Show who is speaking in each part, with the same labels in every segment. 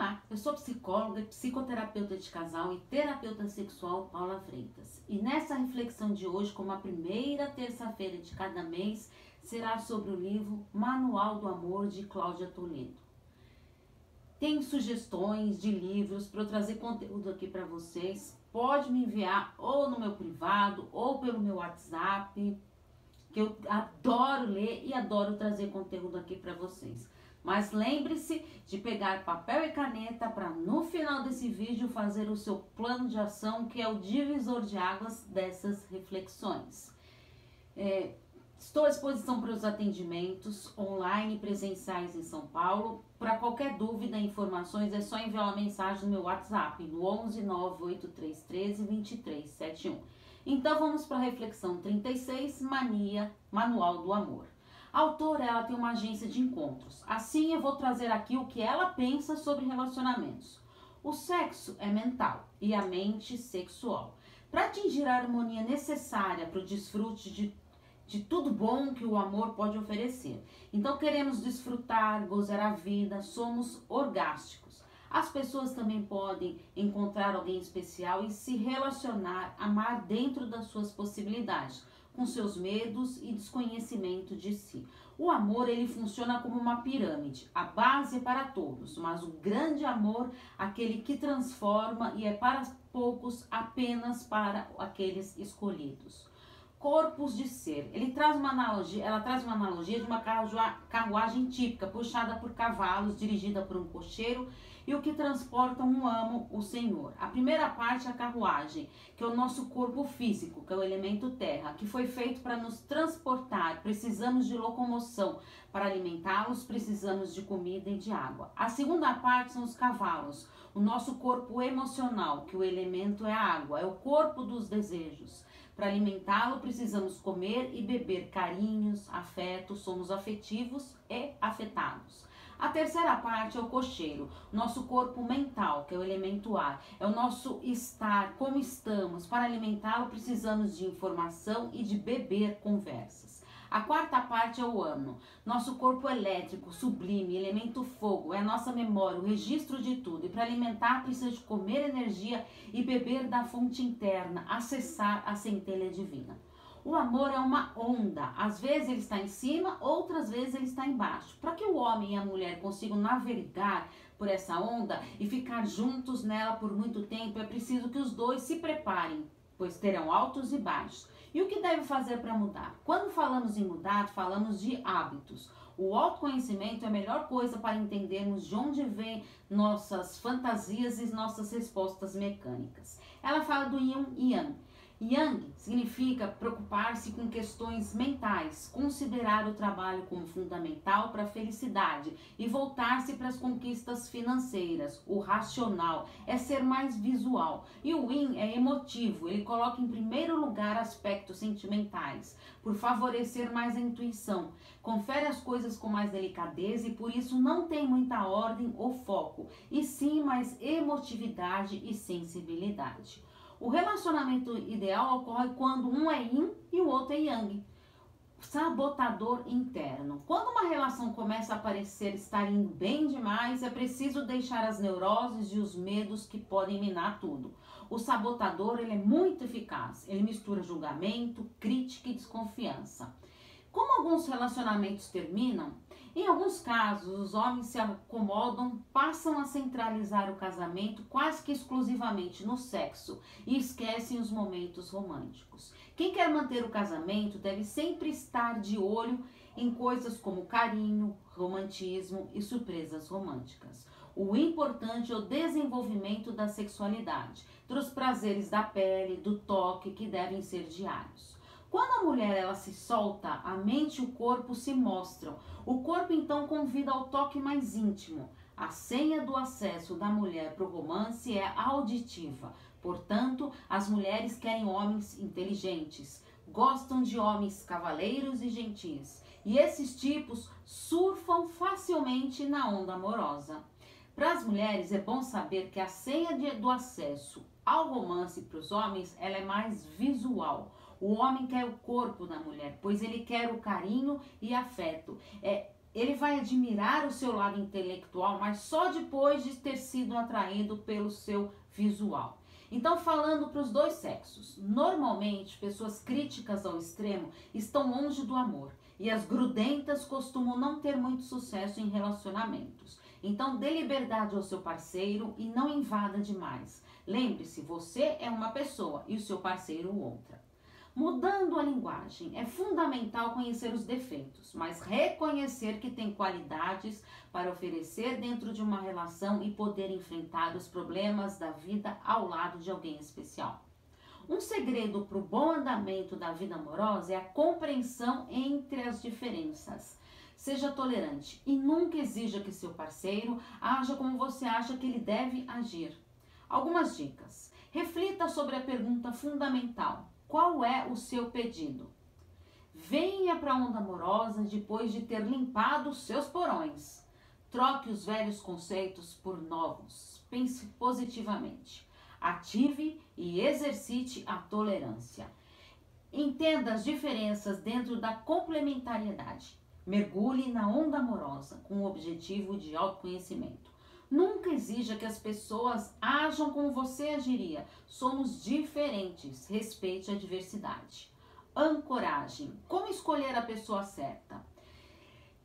Speaker 1: Olá, eu sou psicóloga, psicoterapeuta de casal e terapeuta sexual Paula Freitas. E nessa reflexão de hoje, como a primeira terça-feira de cada mês, será sobre o livro Manual do Amor de Cláudia Toledo. Tem sugestões de livros para eu trazer conteúdo aqui para vocês? Pode me enviar ou no meu privado ou pelo meu WhatsApp, que eu adoro ler e adoro trazer conteúdo aqui para vocês. Mas lembre-se de pegar papel e caneta para no final desse vídeo fazer o seu plano de ação, que é o divisor de águas dessas reflexões. É, estou à disposição para os atendimentos online e presenciais em São Paulo. Para qualquer dúvida informações é só enviar uma mensagem no meu WhatsApp no 11 98313 2371. Então vamos para a reflexão 36, Mania, Manual do Amor. A autora ela tem uma agência de encontros. Assim eu vou trazer aqui o que ela pensa sobre relacionamentos. O sexo é mental e a mente sexual. Para atingir a harmonia necessária para o desfrute de, de tudo bom que o amor pode oferecer. Então queremos desfrutar, gozar a vida, somos orgásticos. As pessoas também podem encontrar alguém especial e se relacionar, amar dentro das suas possibilidades com seus medos e desconhecimento de si. O amor ele funciona como uma pirâmide, a base é para todos, mas o grande amor, aquele que transforma e é para poucos apenas para aqueles escolhidos. Corpos de ser. Ele traz uma analogia, ela traz uma analogia de uma carruagem típica, puxada por cavalos, dirigida por um cocheiro e o que transporta um amo, o Senhor. A primeira parte é a carruagem, que é o nosso corpo físico, que é o elemento terra, que foi feito para nos transportar. Precisamos de locomoção. Para alimentá-los, precisamos de comida e de água. A segunda parte são os cavalos, o nosso corpo emocional, que o elemento é a água, é o corpo dos desejos. Para alimentá-lo, precisamos comer e beber carinhos, afetos, somos afetivos e afetados. A terceira parte é o cocheiro, nosso corpo mental, que é o elemento ar, é o nosso estar, como estamos. Para alimentá-lo, precisamos de informação e de beber conversas. A quarta parte é o ano, nosso corpo elétrico, sublime, elemento fogo, é a nossa memória, o registro de tudo. E para alimentar, precisa de comer energia e beber da fonte interna, acessar a centelha divina. O amor é uma onda. Às vezes ele está em cima, outras vezes ele está embaixo. Para que o homem e a mulher consigam navegar por essa onda e ficar juntos nela por muito tempo, é preciso que os dois se preparem, pois terão altos e baixos. E o que deve fazer para mudar? Quando falamos em mudar, falamos de hábitos. O autoconhecimento é a melhor coisa para entendermos de onde vêm nossas fantasias e nossas respostas mecânicas. Ela fala do yin e yang Yang significa preocupar-se com questões mentais, considerar o trabalho como fundamental para a felicidade e voltar-se para as conquistas financeiras. O racional é ser mais visual. E o Yin é emotivo, ele coloca em primeiro lugar aspectos sentimentais, por favorecer mais a intuição. Confere as coisas com mais delicadeza e por isso não tem muita ordem ou foco, e sim mais emotividade e sensibilidade. O relacionamento ideal ocorre quando um é yin e o outro é yang. Sabotador interno. Quando uma relação começa a parecer estar indo bem demais, é preciso deixar as neuroses e os medos que podem minar tudo. O sabotador ele é muito eficaz. Ele mistura julgamento, crítica e desconfiança. Como alguns relacionamentos terminam, em alguns casos, os homens se acomodam, passam a centralizar o casamento quase que exclusivamente no sexo e esquecem os momentos românticos. Quem quer manter o casamento deve sempre estar de olho em coisas como carinho, romantismo e surpresas românticas. O importante é o desenvolvimento da sexualidade, dos prazeres da pele, do toque que devem ser diários. Quando a mulher ela se solta, a mente e o corpo se mostram. O corpo então convida ao toque mais íntimo. A senha do acesso da mulher para o romance é auditiva. Portanto, as mulheres querem homens inteligentes, gostam de homens cavaleiros e gentis. E esses tipos surfam facilmente na onda amorosa. Para as mulheres é bom saber que a senha de, do acesso ao romance para os homens ela é mais visual. O homem quer o corpo da mulher, pois ele quer o carinho e afeto. É ele vai admirar o seu lado intelectual, mas só depois de ter sido atraído pelo seu visual. Então, falando para os dois sexos, normalmente pessoas críticas ao extremo estão longe do amor e as grudentas costumam não ter muito sucesso em relacionamentos. Então, dê liberdade ao seu parceiro e não invada demais. Lembre-se, você é uma pessoa e o seu parceiro outra. Mudando a linguagem, é fundamental conhecer os defeitos, mas reconhecer que tem qualidades para oferecer dentro de uma relação e poder enfrentar os problemas da vida ao lado de alguém especial. Um segredo para o bom andamento da vida amorosa é a compreensão entre as diferenças. Seja tolerante e nunca exija que seu parceiro haja como você acha que ele deve agir. Algumas dicas. Reflita sobre a pergunta fundamental: qual é o seu pedido? Venha para a onda amorosa depois de ter limpado seus porões. Troque os velhos conceitos por novos. Pense positivamente. Ative e exercite a tolerância. Entenda as diferenças dentro da complementariedade. Mergulhe na onda amorosa com o objetivo de autoconhecimento. Nunca exija que as pessoas ajam como você agiria. Somos diferentes. Respeite a diversidade. Ancoragem. Como escolher a pessoa certa?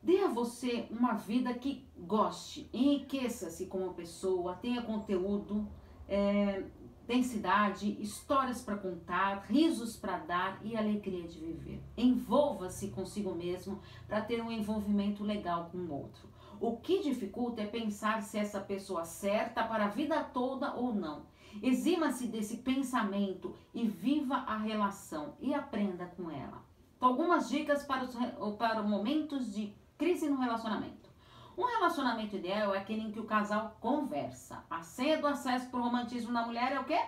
Speaker 1: Dê a você uma vida que goste, enriqueça-se como pessoa, tenha conteúdo, é, densidade, histórias para contar, risos para dar e alegria de viver. Envolva-se consigo mesmo para ter um envolvimento legal com o outro. O que dificulta é pensar se essa pessoa certa para a vida toda ou não. Exima-se desse pensamento e viva a relação e aprenda com ela. Algumas dicas para os para momentos de crise no relacionamento. Um relacionamento ideal é aquele em que o casal conversa. A senha do acesso para o romantismo da mulher é o quê?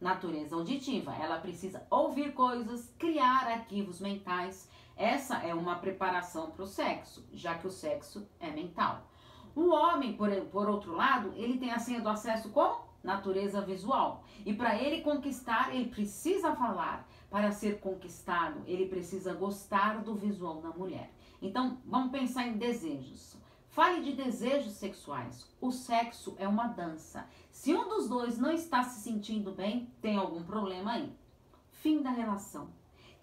Speaker 1: Natureza auditiva. Ela precisa ouvir coisas, criar arquivos mentais essa é uma preparação para o sexo, já que o sexo é mental. O homem, por, por outro lado, ele tem a senha do acesso como natureza visual. E para ele conquistar, ele precisa falar. Para ser conquistado, ele precisa gostar do visual da mulher. Então, vamos pensar em desejos. Fale de desejos sexuais. O sexo é uma dança. Se um dos dois não está se sentindo bem, tem algum problema aí. Fim da relação.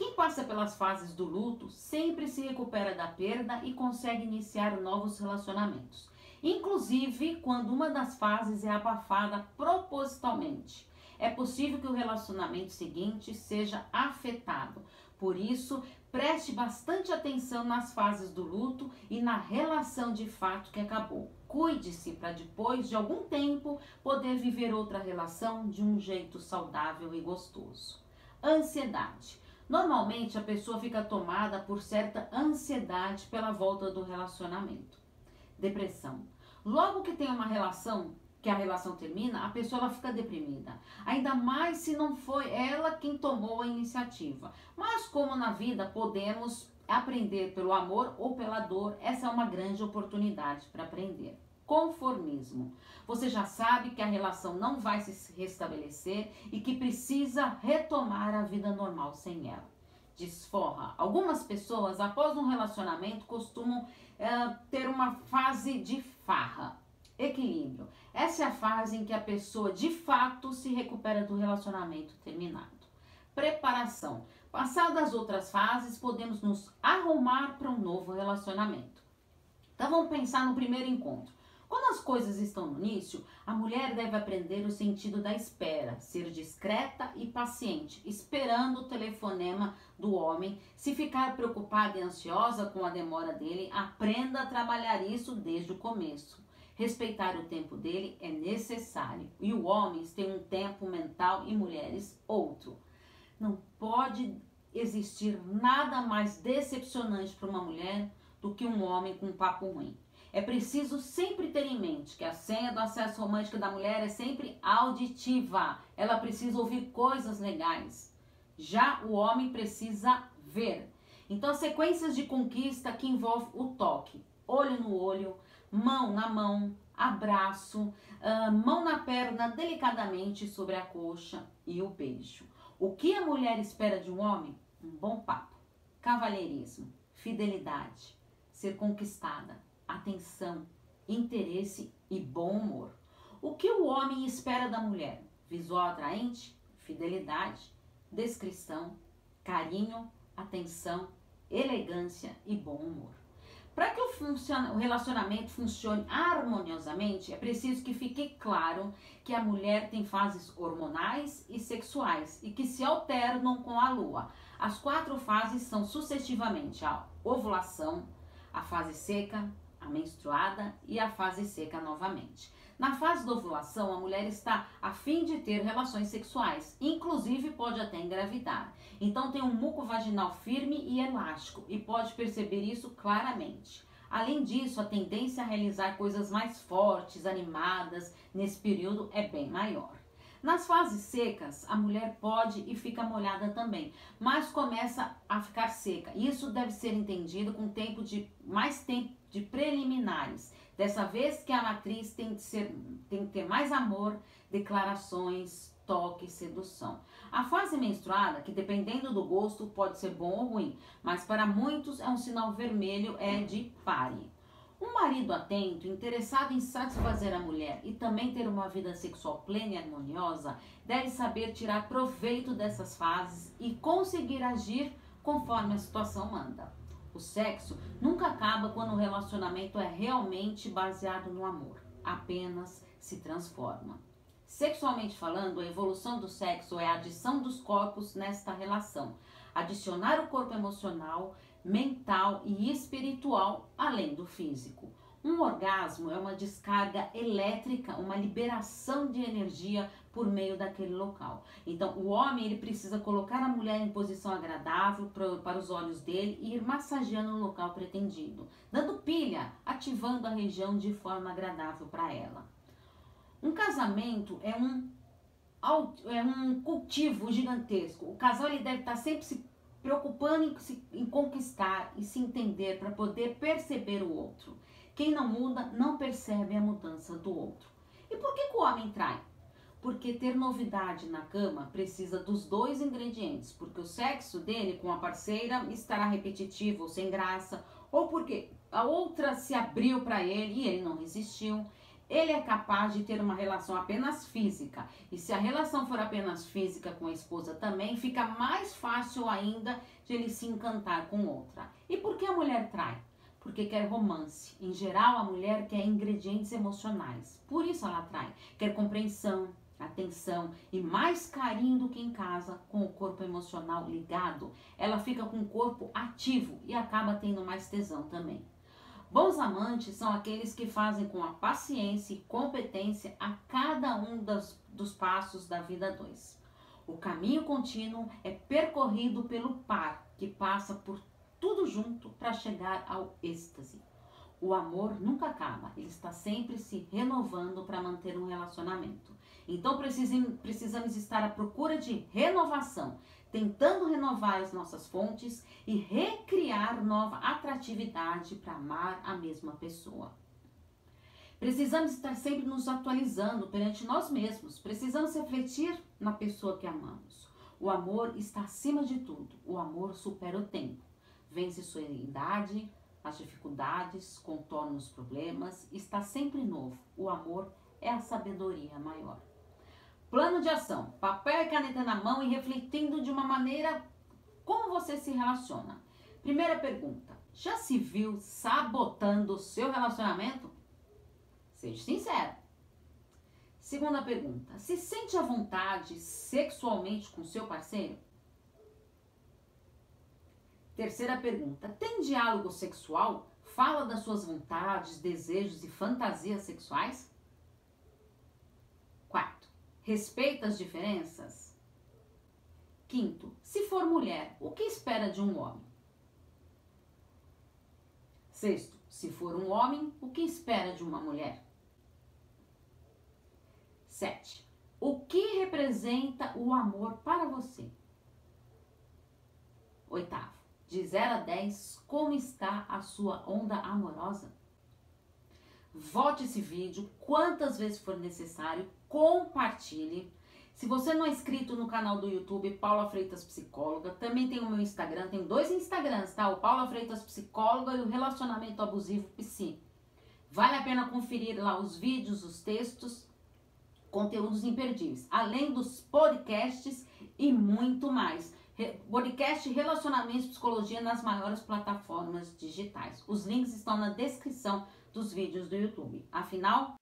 Speaker 1: Quem passa pelas fases do luto sempre se recupera da perda e consegue iniciar novos relacionamentos, inclusive quando uma das fases é abafada propositalmente. É possível que o relacionamento seguinte seja afetado. Por isso, preste bastante atenção nas fases do luto e na relação de fato que acabou. Cuide-se para depois de algum tempo poder viver outra relação de um jeito saudável e gostoso. Ansiedade. Normalmente a pessoa fica tomada por certa ansiedade pela volta do relacionamento. Depressão. Logo que tem uma relação, que a relação termina, a pessoa ela fica deprimida. Ainda mais se não foi ela quem tomou a iniciativa. Mas como na vida podemos aprender pelo amor ou pela dor, essa é uma grande oportunidade para aprender conformismo. Você já sabe que a relação não vai se restabelecer e que precisa retomar a vida normal sem ela. Desforra. Algumas pessoas, após um relacionamento, costumam é, ter uma fase de farra. Equilíbrio. Essa é a fase em que a pessoa de fato se recupera do relacionamento terminado. Preparação. Passadas as outras fases, podemos nos arrumar para um novo relacionamento. Então vamos pensar no primeiro encontro. Quando as coisas estão no início, a mulher deve aprender o sentido da espera, ser discreta e paciente, esperando o telefonema do homem. Se ficar preocupada e ansiosa com a demora dele, aprenda a trabalhar isso desde o começo. Respeitar o tempo dele é necessário e o homem tem um tempo mental e mulheres outro. Não pode existir nada mais decepcionante para uma mulher do que um homem com papo ruim. É preciso sempre ter em mente que a senha do acesso romântico da mulher é sempre auditiva. Ela precisa ouvir coisas legais. Já o homem precisa ver. Então, sequências de conquista que envolve o toque, olho no olho, mão na mão, abraço, uh, mão na perna delicadamente sobre a coxa e o beijo. O que a mulher espera de um homem? Um bom papo, cavalheirismo, fidelidade, ser conquistada, atenção, interesse e bom humor. O que o homem espera da mulher? Visual atraente, fidelidade, descrição, carinho, atenção, elegância e bom humor. Para que o, relacionamento funcione harmoniosamente, é preciso que fique claro que a mulher tem fases hormonais e sexuais e que se alternam com a lua. As quatro fases são sucessivamente a ovulação, a fase seca, a menstruada e a fase seca novamente. Na fase da ovulação, a mulher está a fim de ter relações sexuais, inclusive pode até engravidar. Então tem um muco vaginal firme e elástico e pode perceber isso claramente. Além disso, a tendência a realizar coisas mais fortes, animadas, nesse período é bem maior. Nas fases secas, a mulher pode e fica molhada também, mas começa a ficar seca. Isso deve ser entendido com tempo de mais tempo de preliminares Dessa vez que a matriz tem que, ser, tem que ter mais amor, declarações, toque, sedução. A fase menstruada, que dependendo do gosto pode ser bom ou ruim, mas para muitos é um sinal vermelho, é de pare. Um marido atento, interessado em satisfazer a mulher e também ter uma vida sexual plena e harmoniosa, deve saber tirar proveito dessas fases e conseguir agir conforme a situação manda. O sexo nunca acaba quando o relacionamento é realmente baseado no amor, apenas se transforma. Sexualmente falando, a evolução do sexo é a adição dos corpos nesta relação, adicionar o corpo emocional, mental e espiritual além do físico. Um orgasmo é uma descarga elétrica, uma liberação de energia por meio daquele local. Então, o homem ele precisa colocar a mulher em posição agradável para os olhos dele e ir massageando o local pretendido, dando pilha, ativando a região de forma agradável para ela. Um casamento é um é um cultivo gigantesco. O casal ele deve estar sempre se preocupando em, se, em conquistar e se entender para poder perceber o outro. Quem não muda não percebe a mudança do outro. E por que, que o homem trai? Porque ter novidade na cama precisa dos dois ingredientes, porque o sexo dele com a parceira estará repetitivo ou sem graça, ou porque a outra se abriu para ele e ele não resistiu. Ele é capaz de ter uma relação apenas física. E se a relação for apenas física com a esposa também, fica mais fácil ainda de ele se encantar com outra. E por que a mulher trai? porque quer romance. Em geral, a mulher quer ingredientes emocionais. Por isso ela atrai. Quer compreensão, atenção e mais carinho do que em casa, com o corpo emocional ligado. Ela fica com o corpo ativo e acaba tendo mais tesão também. Bons amantes são aqueles que fazem com a paciência e competência a cada um das, dos passos da vida dois. O caminho contínuo é percorrido pelo par, que passa por tudo junto para chegar ao êxtase. O amor nunca acaba, ele está sempre se renovando para manter um relacionamento. Então precisamos estar à procura de renovação, tentando renovar as nossas fontes e recriar nova atratividade para amar a mesma pessoa. Precisamos estar sempre nos atualizando perante nós mesmos, precisamos refletir na pessoa que amamos. O amor está acima de tudo, o amor supera o tempo vence sua idade, as dificuldades, contorna os problemas, está sempre novo. O amor é a sabedoria maior. Plano de ação: papel e caneta na mão e refletindo de uma maneira como você se relaciona. Primeira pergunta: já se viu sabotando o seu relacionamento? Seja sincero. Segunda pergunta: se sente à vontade sexualmente com seu parceiro? Terceira pergunta: tem diálogo sexual? Fala das suas vontades, desejos e fantasias sexuais? Quarto, respeita as diferenças? Quinto, se for mulher, o que espera de um homem? Sexto, se for um homem, o que espera de uma mulher? Sete, o que representa o amor para você? Oitavo, de 0 a 10, como está a sua onda amorosa? Vote esse vídeo quantas vezes for necessário, compartilhe. Se você não é inscrito no canal do YouTube Paula Freitas Psicóloga, também tem o meu Instagram, tem dois Instagrams, tá? O Paula Freitas Psicóloga e o Relacionamento Abusivo Psi. Vale a pena conferir lá os vídeos, os textos, conteúdos imperdíveis, além dos podcasts e muito mais. Podcast Relacionamentos Psicologia nas maiores plataformas digitais. Os links estão na descrição dos vídeos do YouTube. Afinal,